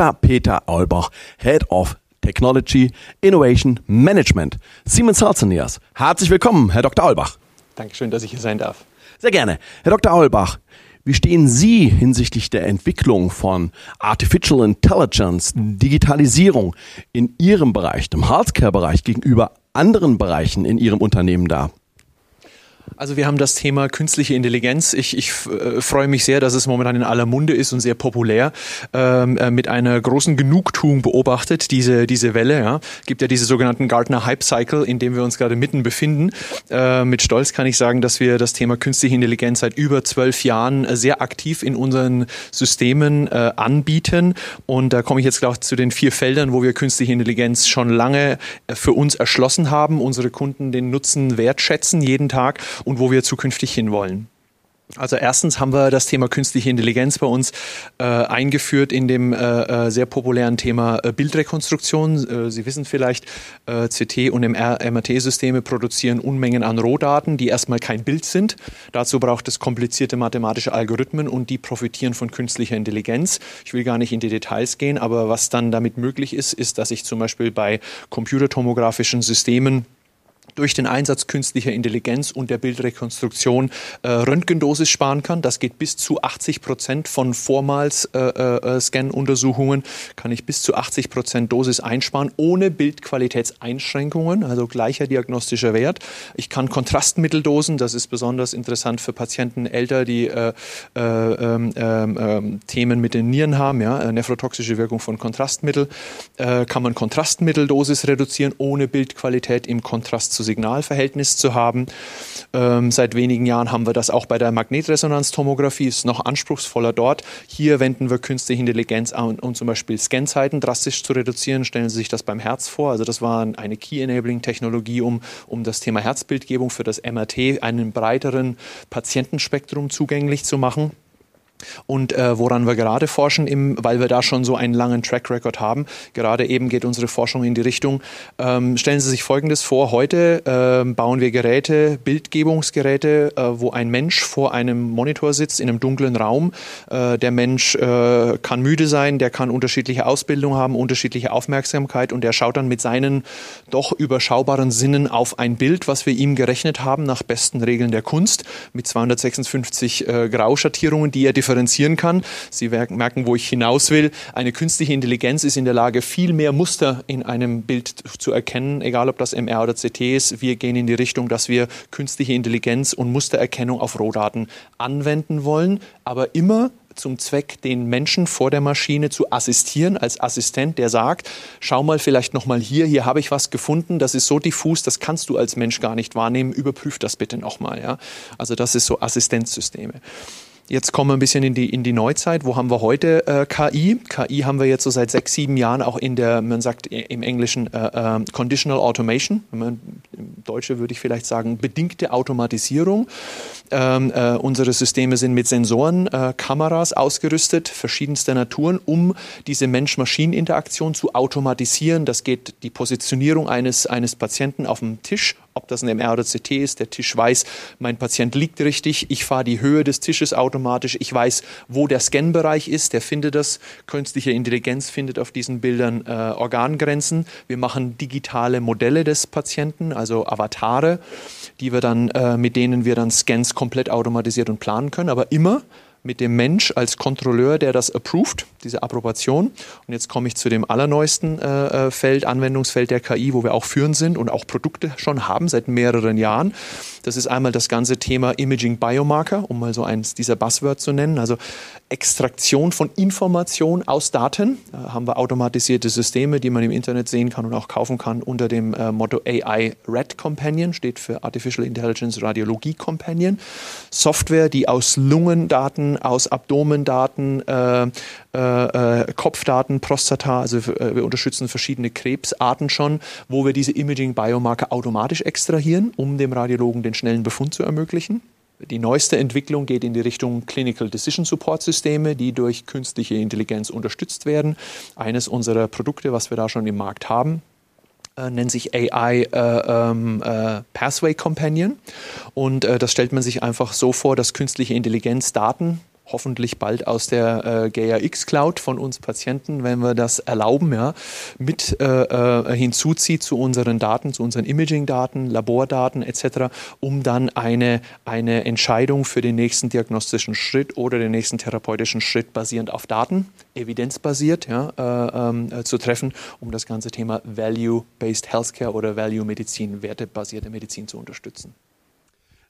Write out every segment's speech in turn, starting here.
Dr. Peter Aulbach, Head of Technology Innovation Management, Siemens Healthineers. Herzlich willkommen, Herr Dr. Aulbach. Dankeschön, dass ich hier sein darf. Sehr gerne. Herr Dr. Aulbach, wie stehen Sie hinsichtlich der Entwicklung von Artificial Intelligence, Digitalisierung in Ihrem Bereich, dem Healthcare-Bereich gegenüber anderen Bereichen in Ihrem Unternehmen da? Also wir haben das Thema künstliche Intelligenz. Ich, ich äh, freue mich sehr, dass es momentan in aller Munde ist und sehr populär. Ähm, äh, mit einer großen Genugtuung beobachtet diese diese Welle. Ja, gibt ja diese sogenannten Gartner Hype Cycle, in dem wir uns gerade mitten befinden. Äh, mit Stolz kann ich sagen, dass wir das Thema künstliche Intelligenz seit über zwölf Jahren äh, sehr aktiv in unseren Systemen anbieten. Und da komme ich jetzt gleich zu den vier Feldern, wo wir künstliche Intelligenz schon lange für uns erschlossen haben, unsere Kunden den Nutzen wertschätzen jeden Tag und wo wir zukünftig hinwollen. Also erstens haben wir das Thema künstliche Intelligenz bei uns äh, eingeführt in dem äh, äh sehr populären Thema äh, Bildrekonstruktion. Äh, Sie wissen vielleicht, äh, CT und MRT-Systeme produzieren Unmengen an Rohdaten, die erstmal kein Bild sind. Dazu braucht es komplizierte mathematische Algorithmen und die profitieren von künstlicher Intelligenz. Ich will gar nicht in die Details gehen, aber was dann damit möglich ist, ist, dass ich zum Beispiel bei computertomografischen Systemen durch den Einsatz künstlicher Intelligenz und der Bildrekonstruktion äh, Röntgendosis sparen kann. Das geht bis zu 80 Prozent von vormals äh, äh, Scan-Untersuchungen, kann ich bis zu 80 Prozent Dosis einsparen, ohne Bildqualitätseinschränkungen, also gleicher diagnostischer Wert. Ich kann Kontrastmitteldosen, das ist besonders interessant für Patienten älter, die äh, äh, ähm, ähm, ähm, Themen mit den Nieren haben, ja, äh, nephrotoxische Wirkung von Kontrastmittel, kann man Kontrastmitteldosis reduzieren, ohne Bildqualität im Kontrast zu zu-Signal-Verhältnis zu haben. Ähm, seit wenigen Jahren haben wir das auch bei der Magnetresonanztomographie, ist noch anspruchsvoller dort. Hier wenden wir künstliche Intelligenz an, um zum Beispiel Scanzeiten drastisch zu reduzieren. Stellen Sie sich das beim Herz vor. Also das war eine Key-Enabling-Technologie, um, um das Thema Herzbildgebung für das MRT einem breiteren Patientenspektrum zugänglich zu machen. Und äh, woran wir gerade forschen, im, weil wir da schon so einen langen Track Record haben, gerade eben geht unsere Forschung in die Richtung, ähm, stellen Sie sich Folgendes vor, heute äh, bauen wir Geräte, Bildgebungsgeräte, äh, wo ein Mensch vor einem Monitor sitzt in einem dunklen Raum. Äh, der Mensch äh, kann müde sein, der kann unterschiedliche Ausbildung haben, unterschiedliche Aufmerksamkeit und der schaut dann mit seinen doch überschaubaren Sinnen auf ein Bild, was wir ihm gerechnet haben nach besten Regeln der Kunst, mit 256 äh, Grauschattierungen, die er differenziert differenzieren kann. Sie merken, wo ich hinaus will. Eine künstliche Intelligenz ist in der Lage, viel mehr Muster in einem Bild zu erkennen, egal ob das MR oder CT ist. Wir gehen in die Richtung, dass wir künstliche Intelligenz und Mustererkennung auf Rohdaten anwenden wollen, aber immer zum Zweck, den Menschen vor der Maschine zu assistieren, als Assistent, der sagt, schau mal vielleicht nochmal hier, hier habe ich was gefunden, das ist so diffus, das kannst du als Mensch gar nicht wahrnehmen, überprüf das bitte nochmal. Ja? Also das ist so Assistenzsysteme. Jetzt kommen wir ein bisschen in die, in die Neuzeit. Wo haben wir heute äh, KI? KI haben wir jetzt so seit sechs, sieben Jahren auch in der, man sagt im Englischen äh, äh, Conditional Automation. Im Deutschen würde ich vielleicht sagen bedingte Automatisierung. Ähm, äh, unsere Systeme sind mit Sensoren, äh, Kameras ausgerüstet, verschiedenster Naturen, um diese Mensch-Maschinen-Interaktion zu automatisieren. Das geht die Positionierung eines, eines Patienten auf dem Tisch ob das ein MR oder CT ist. Der Tisch weiß, mein Patient liegt richtig. Ich fahre die Höhe des Tisches automatisch. Ich weiß, wo der Scanbereich ist. Der findet das. Künstliche Intelligenz findet auf diesen Bildern äh, Organgrenzen. Wir machen digitale Modelle des Patienten, also Avatare, die wir dann, äh, mit denen wir dann Scans komplett automatisiert und planen können. Aber immer mit dem Mensch als Kontrolleur, der das approved, diese Approbation. Und jetzt komme ich zu dem allerneuesten äh, äh Feld, Anwendungsfeld der KI, wo wir auch führend sind und auch Produkte schon haben seit mehreren Jahren. Das ist einmal das ganze Thema Imaging Biomarker, um mal so eins dieser Buzzwords zu nennen. Also Extraktion von Information aus Daten. Da haben wir automatisierte Systeme, die man im Internet sehen kann und auch kaufen kann unter dem äh, Motto AI Red Companion, steht für Artificial Intelligence Radiologie Companion. Software, die aus Lungendaten, aus Abdomendaten, äh, äh, äh Kopfdaten, Prostata, also äh, wir unterstützen verschiedene Krebsarten schon, wo wir diese Imaging Biomarker automatisch extrahieren, um dem Radiologen den schnellen Befund zu ermöglichen. Die neueste Entwicklung geht in die Richtung Clinical Decision Support Systeme, die durch künstliche Intelligenz unterstützt werden. Eines unserer Produkte, was wir da schon im Markt haben, nennt sich AI äh, ähm, äh, Pathway Companion. Und äh, das stellt man sich einfach so vor, dass künstliche Intelligenz Daten hoffentlich bald aus der äh, Gaia X Cloud von uns Patienten, wenn wir das erlauben, ja, mit äh, äh, hinzuzieht zu unseren Daten, zu unseren Imaging-Daten, Labordaten etc., um dann eine, eine Entscheidung für den nächsten diagnostischen Schritt oder den nächsten therapeutischen Schritt basierend auf Daten, evidenzbasiert ja, äh, ähm, äh, zu treffen, um das ganze Thema Value-Based Healthcare oder Value-Medizin, wertebasierte Medizin zu unterstützen.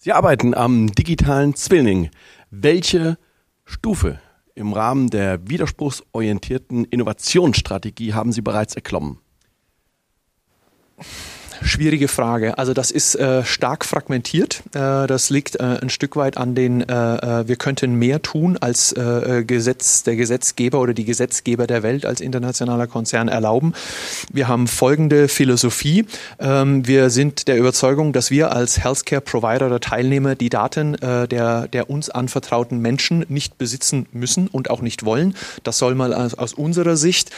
Sie arbeiten am digitalen Zwilling. Welche Stufe im Rahmen der widerspruchsorientierten Innovationsstrategie haben Sie bereits erklommen? Schwierige Frage. Also das ist äh, stark fragmentiert. Äh, das liegt äh, ein Stück weit an den, äh, äh, wir könnten mehr tun als äh, Gesetz, der Gesetzgeber oder die Gesetzgeber der Welt als internationaler Konzern erlauben. Wir haben folgende Philosophie. Ähm, wir sind der Überzeugung, dass wir als Healthcare Provider oder Teilnehmer die Daten der, der uns anvertrauten Menschen nicht besitzen müssen und auch nicht wollen. Das soll mal aus, aus unserer Sicht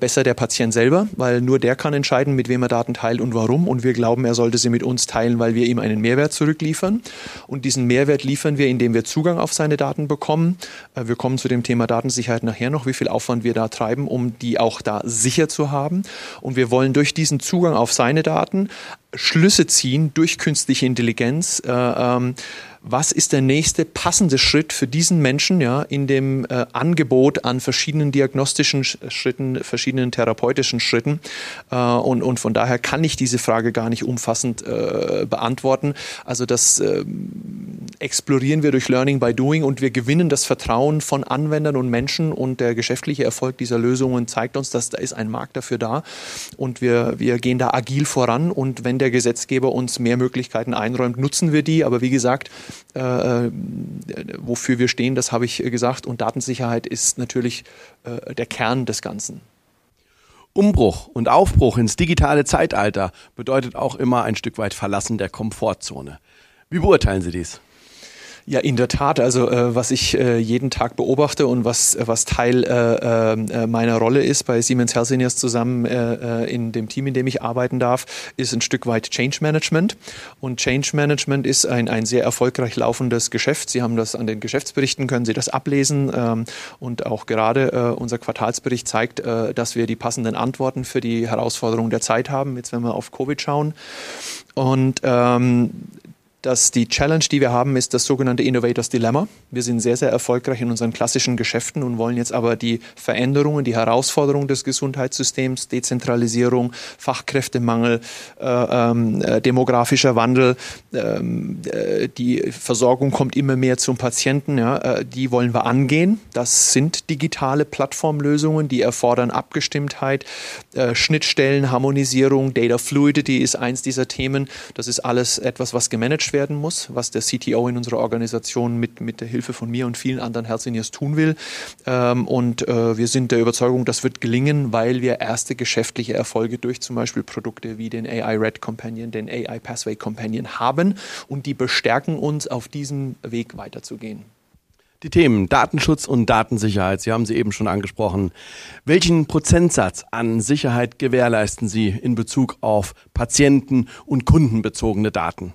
besser der Patient selber, weil nur der kann entscheiden, mit wem er Daten teilt und warum und wir glauben, er sollte sie mit uns teilen, weil wir ihm einen Mehrwert zurückliefern. Und diesen Mehrwert liefern wir, indem wir Zugang auf seine Daten bekommen. Äh, wir kommen zu dem Thema Datensicherheit nachher noch, wie viel Aufwand wir da treiben, um die auch da sicher zu haben. Und wir wollen durch diesen Zugang auf seine Daten Schlüsse ziehen durch künstliche Intelligenz. Äh, ähm, was ist der nächste passende Schritt für diesen Menschen ja, in dem äh, Angebot an verschiedenen diagnostischen Schritten, verschiedenen therapeutischen Schritten. Äh, und, und von daher kann ich diese Frage gar nicht umfassend äh, beantworten. Also das ähm, explorieren wir durch Learning by Doing und wir gewinnen das Vertrauen von Anwendern und Menschen und der geschäftliche Erfolg dieser Lösungen zeigt uns, dass da ist ein Markt dafür da und wir, wir gehen da agil voran und wenn der Gesetzgeber uns mehr Möglichkeiten einräumt, nutzen wir die. Aber wie gesagt, äh, äh, wofür wir stehen, das habe ich gesagt. Und Datensicherheit ist natürlich äh, der Kern des Ganzen. Umbruch und Aufbruch ins digitale Zeitalter bedeutet auch immer ein Stück weit Verlassen der Komfortzone. Wie beurteilen Sie dies? Ja, in der Tat. Also äh, was ich äh, jeden Tag beobachte und was, was Teil äh, äh, meiner Rolle ist bei Siemens Healthineers zusammen äh, äh, in dem Team, in dem ich arbeiten darf, ist ein Stück weit Change Management. Und Change Management ist ein, ein sehr erfolgreich laufendes Geschäft. Sie haben das an den Geschäftsberichten, können Sie das ablesen. Ähm, und auch gerade äh, unser Quartalsbericht zeigt, äh, dass wir die passenden Antworten für die Herausforderungen der Zeit haben. Jetzt, wenn wir auf Covid schauen. Und ähm, dass die Challenge, die wir haben, ist das sogenannte Innovators Dilemma. Wir sind sehr, sehr erfolgreich in unseren klassischen Geschäften und wollen jetzt aber die Veränderungen, die Herausforderungen des Gesundheitssystems, Dezentralisierung, Fachkräftemangel, äh, ähm, äh, demografischer Wandel, ähm, äh, die Versorgung kommt immer mehr zum Patienten, ja, äh, die wollen wir angehen. Das sind digitale Plattformlösungen, die erfordern Abgestimmtheit, äh, Schnittstellen, Harmonisierung, Data Fluidity ist eins dieser Themen. Das ist alles etwas, was gemanagt wird werden muss, was der CTO in unserer Organisation mit, mit der Hilfe von mir und vielen anderen Health Engineers tun will. Ähm, und äh, wir sind der Überzeugung, das wird gelingen, weil wir erste geschäftliche Erfolge durch zum Beispiel Produkte wie den AI Red Companion, den AI Pathway Companion haben und die bestärken uns, auf diesem Weg weiterzugehen. Die Themen Datenschutz und Datensicherheit, Sie haben sie eben schon angesprochen. Welchen Prozentsatz an Sicherheit gewährleisten Sie in Bezug auf Patienten- und kundenbezogene Daten?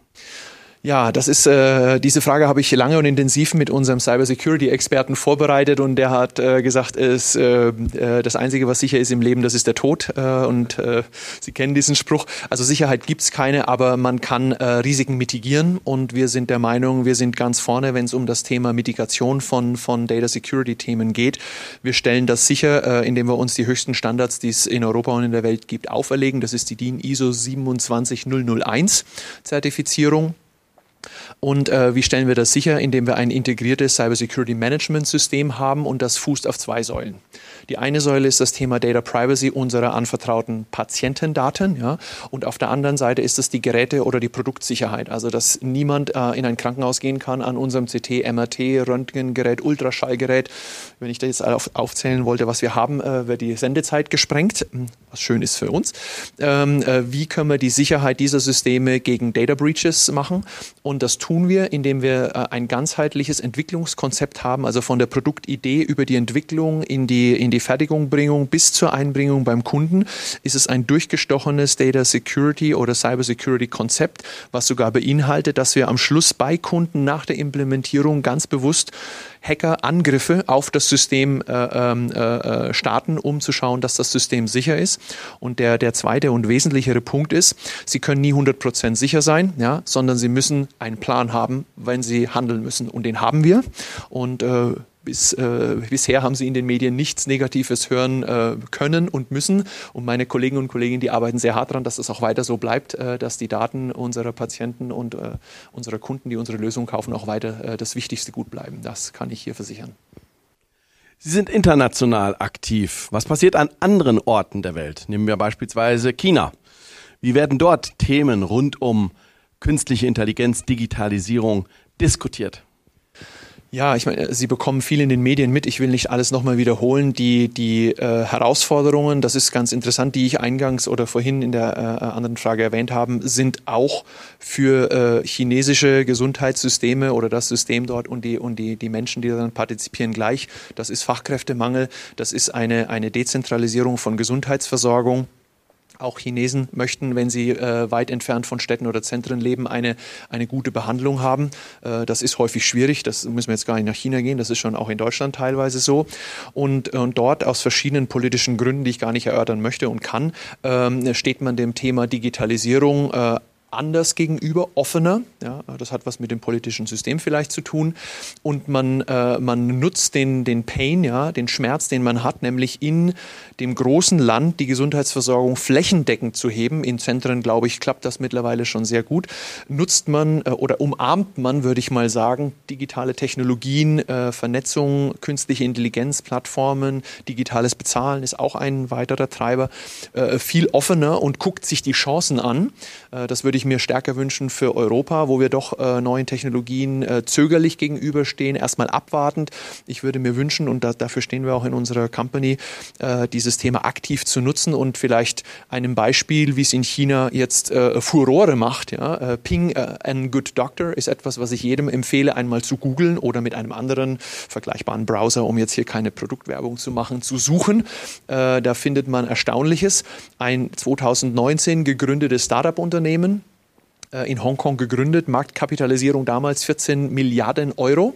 Ja, das ist äh, diese Frage habe ich lange und intensiv mit unserem Cybersecurity-Experten vorbereitet und der hat äh, gesagt, ist, äh, äh, das Einzige, was sicher ist im Leben, das ist der Tod. Äh, und äh, Sie kennen diesen Spruch. Also Sicherheit gibt's keine, aber man kann äh, Risiken mitigieren und wir sind der Meinung, wir sind ganz vorne, wenn es um das Thema Mitigation von, von Data Security-Themen geht. Wir stellen das sicher, äh, indem wir uns die höchsten Standards, die es in Europa und in der Welt gibt, auferlegen. Das ist die DIN ISO 27001 Zertifizierung. Und äh, wie stellen wir das sicher? Indem wir ein integriertes Cybersecurity Management System haben und das fußt auf zwei Säulen. Die eine Säule ist das Thema Data Privacy unserer anvertrauten Patientendaten. Ja? Und auf der anderen Seite ist es die Geräte- oder die Produktsicherheit. Also, dass niemand äh, in ein Krankenhaus gehen kann an unserem CT, MRT, Röntgengerät, Ultraschallgerät. Wenn ich das jetzt auf, aufzählen wollte, was wir haben, äh, wird die Sendezeit gesprengt, was schön ist für uns. Ähm, äh, wie können wir die Sicherheit dieser Systeme gegen Data Breaches machen? Und das tun wir, indem wir äh, ein ganzheitliches Entwicklungskonzept haben, also von der Produktidee über die Entwicklung in die, in die Fertigungbringung bis zur Einbringung beim Kunden ist es ein durchgestochenes Data Security oder Cyber Security Konzept, was sogar beinhaltet, dass wir am Schluss bei Kunden nach der Implementierung ganz bewusst Hacker Angriffe auf das System äh, ähm, äh, äh, starten, um zu schauen, dass das System sicher ist. Und der, der zweite und wesentlichere Punkt ist, sie können nie 100% sicher sein, ja, sondern sie müssen einen Plan haben, wenn sie handeln müssen. Und den haben wir. Und äh, bis, äh, bisher haben sie in den Medien nichts Negatives hören äh, können und müssen. Und meine Kollegen und Kolleginnen, die arbeiten sehr hart daran, dass es auch weiter so bleibt, äh, dass die Daten unserer Patienten und äh, unserer Kunden, die unsere Lösung kaufen, auch weiter äh, das wichtigste Gut bleiben. Das kann ich hier versichern. Sie sind international aktiv. Was passiert an anderen Orten der Welt? Nehmen wir beispielsweise China. Wie werden dort Themen rund um künstliche Intelligenz, Digitalisierung diskutiert? Ja, ich meine, Sie bekommen viel in den Medien mit. Ich will nicht alles nochmal wiederholen. Die, die äh, Herausforderungen, das ist ganz interessant, die ich eingangs oder vorhin in der äh, anderen Frage erwähnt habe, sind auch für äh, chinesische Gesundheitssysteme oder das System dort und die, und die, die Menschen, die daran partizipieren, gleich. Das ist Fachkräftemangel, das ist eine, eine Dezentralisierung von Gesundheitsversorgung. Auch Chinesen möchten, wenn sie äh, weit entfernt von Städten oder Zentren leben, eine, eine gute Behandlung haben. Äh, das ist häufig schwierig. Das müssen wir jetzt gar nicht nach China gehen. Das ist schon auch in Deutschland teilweise so. Und, und dort aus verschiedenen politischen Gründen, die ich gar nicht erörtern möchte und kann, ähm, steht man dem Thema Digitalisierung äh, anders gegenüber, offener. Ja, das hat was mit dem politischen System vielleicht zu tun. Und man, äh, man nutzt den, den Pain, ja, den Schmerz, den man hat, nämlich in dem großen Land die Gesundheitsversorgung flächendeckend zu heben. In Zentren, glaube ich, klappt das mittlerweile schon sehr gut. Nutzt man äh, oder umarmt man, würde ich mal sagen, digitale Technologien, äh, Vernetzung, künstliche Intelligenz, Plattformen, digitales Bezahlen ist auch ein weiterer Treiber, äh, viel offener und guckt sich die Chancen an. Äh, das würde ich ich mir stärker wünschen für Europa, wo wir doch äh, neuen Technologien äh, zögerlich gegenüberstehen, erstmal abwartend. Ich würde mir wünschen, und da, dafür stehen wir auch in unserer Company, äh, dieses Thema aktiv zu nutzen und vielleicht einem Beispiel, wie es in China jetzt äh, Furore macht. Ja? Äh, Ping äh, and Good Doctor ist etwas, was ich jedem empfehle, einmal zu googeln oder mit einem anderen vergleichbaren Browser, um jetzt hier keine Produktwerbung zu machen, zu suchen. da findet man Erstaunliches. Ein 2019 gegründetes Startup-Unternehmen, in Hongkong gegründet, Marktkapitalisierung damals 14 Milliarden Euro.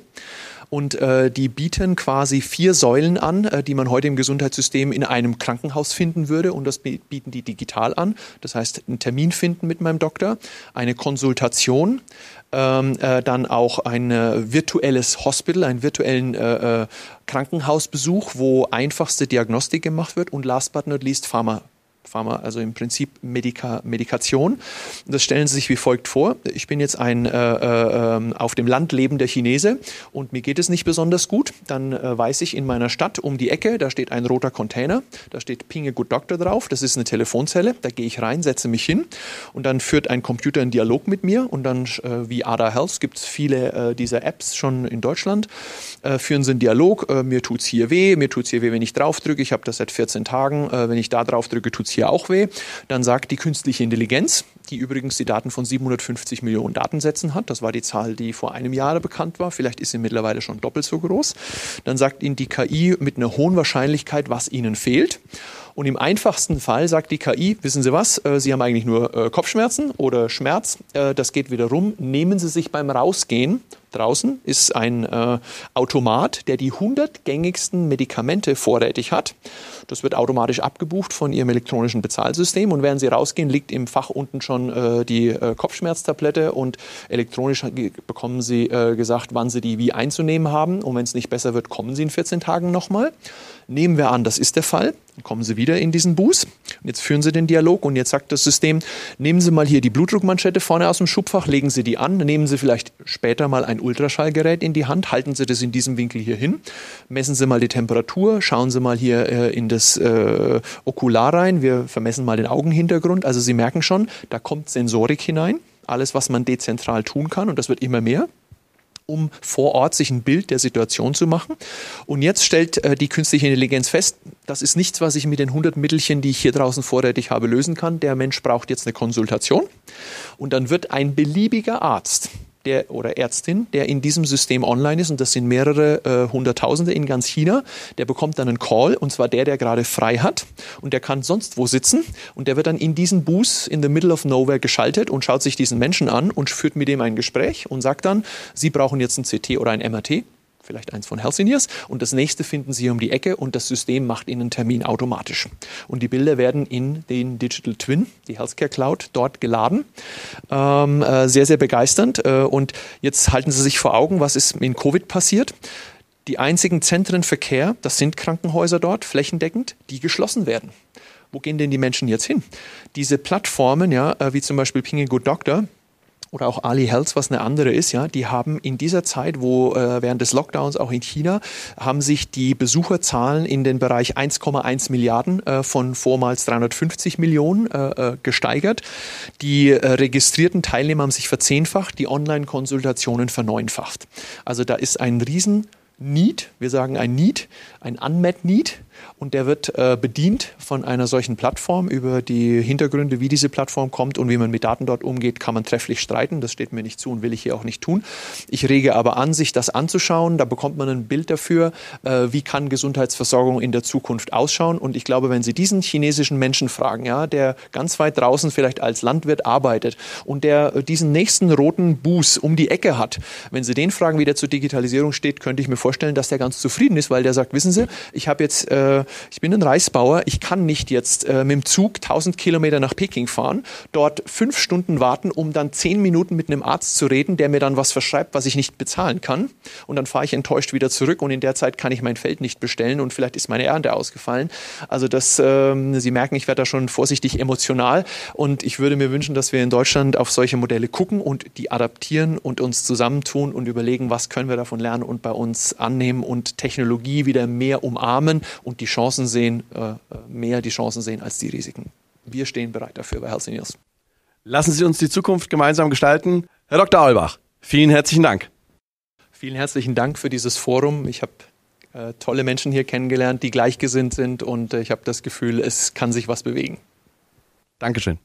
Und äh, die bieten quasi vier Säulen an, äh, die man heute im Gesundheitssystem in einem Krankenhaus finden würde. Und das bieten die digital an. Das heißt, einen Termin finden mit meinem Doktor, eine Konsultation, ähm, äh, dann auch ein äh, virtuelles Hospital, einen virtuellen äh, äh, Krankenhausbesuch, wo einfachste Diagnostik gemacht wird und last but not least Pharma Pharma, also im Prinzip Medika Medikation. Das stellen Sie sich wie folgt vor. Ich bin jetzt ein äh, äh, auf dem Land lebender Chinese und mir geht es nicht besonders gut. Dann äh, weiß ich in meiner Stadt um die Ecke, da steht ein roter Container, da steht Pinge Good Doctor drauf, das ist eine Telefonzelle, da gehe ich rein, setze mich hin und dann führt ein Computer einen Dialog mit mir und dann äh, wie Ada Health gibt es viele äh, dieser Apps schon in Deutschland, äh, führen sie einen Dialog, mir tut es hier weh, mir tut es hier weh, wenn ich drauf drücke, ich habe das seit 14 Tagen, wenn ich da drauf drücke, tut es hier auch weh. Dann sagt die künstliche Intelligenz, die übrigens die Daten von 750 Millionen Datensätzen hat, das war die Zahl, die vor einem Jahr bekannt war, vielleicht ist sie mittlerweile schon doppelt so groß, dann sagt Ihnen die KI mit einer hohen Wahrscheinlichkeit, was Ihnen fehlt. Und im einfachsten Fall sagt die KI, wissen Sie was, äh, Sie haben eigentlich nur äh, Kopfschmerzen oder Schmerz, äh, das geht wieder rum, nehmen Sie sich beim Rausgehen draußen ist ein äh, Automat, der die 100 gängigsten Medikamente vorrätig hat. Das wird automatisch abgebucht von Ihrem elektronischen Bezahlsystem und während Sie rausgehen, liegt im Fach unten schon äh, die äh, Kopfschmerztablette und elektronisch bekommen Sie gesagt, wann Sie die wie einzunehmen haben und wenn es nicht besser wird, kommen Sie in 14 Tagen nochmal. Nehmen wir an, das ist der Fall. Dann kommen Sie wieder in diesen Bus. Jetzt führen Sie den Dialog und jetzt sagt das System, nehmen Sie mal hier die Blutdruckmanschette vorne aus dem Schubfach, legen Sie die an, nehmen Sie vielleicht später mal ein Ultraschallgerät in die Hand, halten Sie das in diesem Winkel hier hin, messen Sie mal die Temperatur, schauen Sie mal hier äh, in das äh, Okular rein, wir vermessen mal den Augenhintergrund. Also Sie merken schon, da kommt Sensorik hinein, alles, was man dezentral tun kann und das wird immer mehr um vor Ort sich ein Bild der Situation zu machen. Und jetzt stellt äh, die künstliche Intelligenz fest, das ist nichts, was ich mit den 100 Mittelchen, die ich hier draußen vorrätig habe, lösen kann. Der Mensch braucht jetzt eine Konsultation. Und dann wird ein beliebiger Arzt der oder Ärztin, der in diesem System online ist, und das sind mehrere äh, Hunderttausende in ganz China, der bekommt dann einen Call, und zwar der, der gerade frei hat, und der kann sonst wo sitzen, und der wird dann in diesen Booth in the middle of nowhere geschaltet und schaut sich diesen Menschen an und führt mit dem ein Gespräch und sagt dann, Sie brauchen jetzt ein CT oder ein MRT vielleicht eins von Healthineers und das nächste finden Sie um die Ecke und das System macht Ihnen einen Termin automatisch. Und die Bilder werden in den Digital Twin, die Healthcare Cloud, dort geladen. Ähm, äh, sehr, sehr begeisternd. Äh, und jetzt halten Sie sich vor Augen, was ist in Covid passiert. Die einzigen Zentren Verkehr, das sind Krankenhäuser dort, flächendeckend, die geschlossen werden. Wo gehen denn die Menschen jetzt hin? Diese Plattformen, ja, äh, wie zum Beispiel Ping Good Doctor, oder auch Ali Health, was eine andere ist, ja, die haben in dieser Zeit, wo äh, während des Lockdowns auch in China, haben sich die Besucherzahlen in den Bereich 1,1 Milliarden äh, von vormals 350 Millionen äh, äh, gesteigert. Die äh, registrierten Teilnehmer haben sich verzehnfacht, die Online-Konsultationen verneunfacht. Also da ist ein riesen Need, wir sagen ein Need, ein Unmet Need und der wird äh, bedient von einer solchen Plattform. Über die Hintergründe, wie diese Plattform kommt und wie man mit Daten dort umgeht, kann man trefflich streiten. Das steht mir nicht zu und will ich hier auch nicht tun. Ich rege aber an, sich das anzuschauen. Da bekommt man ein Bild dafür, äh, wie kann Gesundheitsversorgung in der Zukunft ausschauen. Und ich glaube, wenn Sie diesen chinesischen Menschen fragen, ja, der ganz weit draußen vielleicht als Landwirt arbeitet und der äh, diesen nächsten roten Buß um die Ecke hat, wenn Sie den fragen, wie der zur Digitalisierung steht, könnte ich mir vorstellen, dass der ganz zufrieden ist, weil der sagt, wissen Sie, ich habe jetzt äh, ich bin ein Reisbauer, ich kann nicht jetzt äh, mit dem Zug 1000 Kilometer nach Peking fahren, dort fünf Stunden warten, um dann zehn Minuten mit einem Arzt zu reden, der mir dann was verschreibt, was ich nicht bezahlen kann. Und dann fahre ich enttäuscht wieder zurück und in der Zeit kann ich mein Feld nicht bestellen und vielleicht ist meine Ernte ausgefallen. Also das, ähm, Sie merken, ich werde da schon vorsichtig emotional und ich würde mir wünschen, dass wir in Deutschland auf solche Modelle gucken und die adaptieren und uns zusammentun und überlegen, was können wir davon lernen und bei uns annehmen und Technologie wieder mehr umarmen und die Chancen sehen, äh, mehr die Chancen sehen als die Risiken. Wir stehen bereit dafür bei Health News. Lassen Sie uns die Zukunft gemeinsam gestalten. Herr Dr. Aulbach, vielen herzlichen Dank. Vielen herzlichen Dank für dieses Forum. Ich habe äh, tolle Menschen hier kennengelernt, die gleichgesinnt sind und äh, ich habe das Gefühl, es kann sich was bewegen. Dankeschön.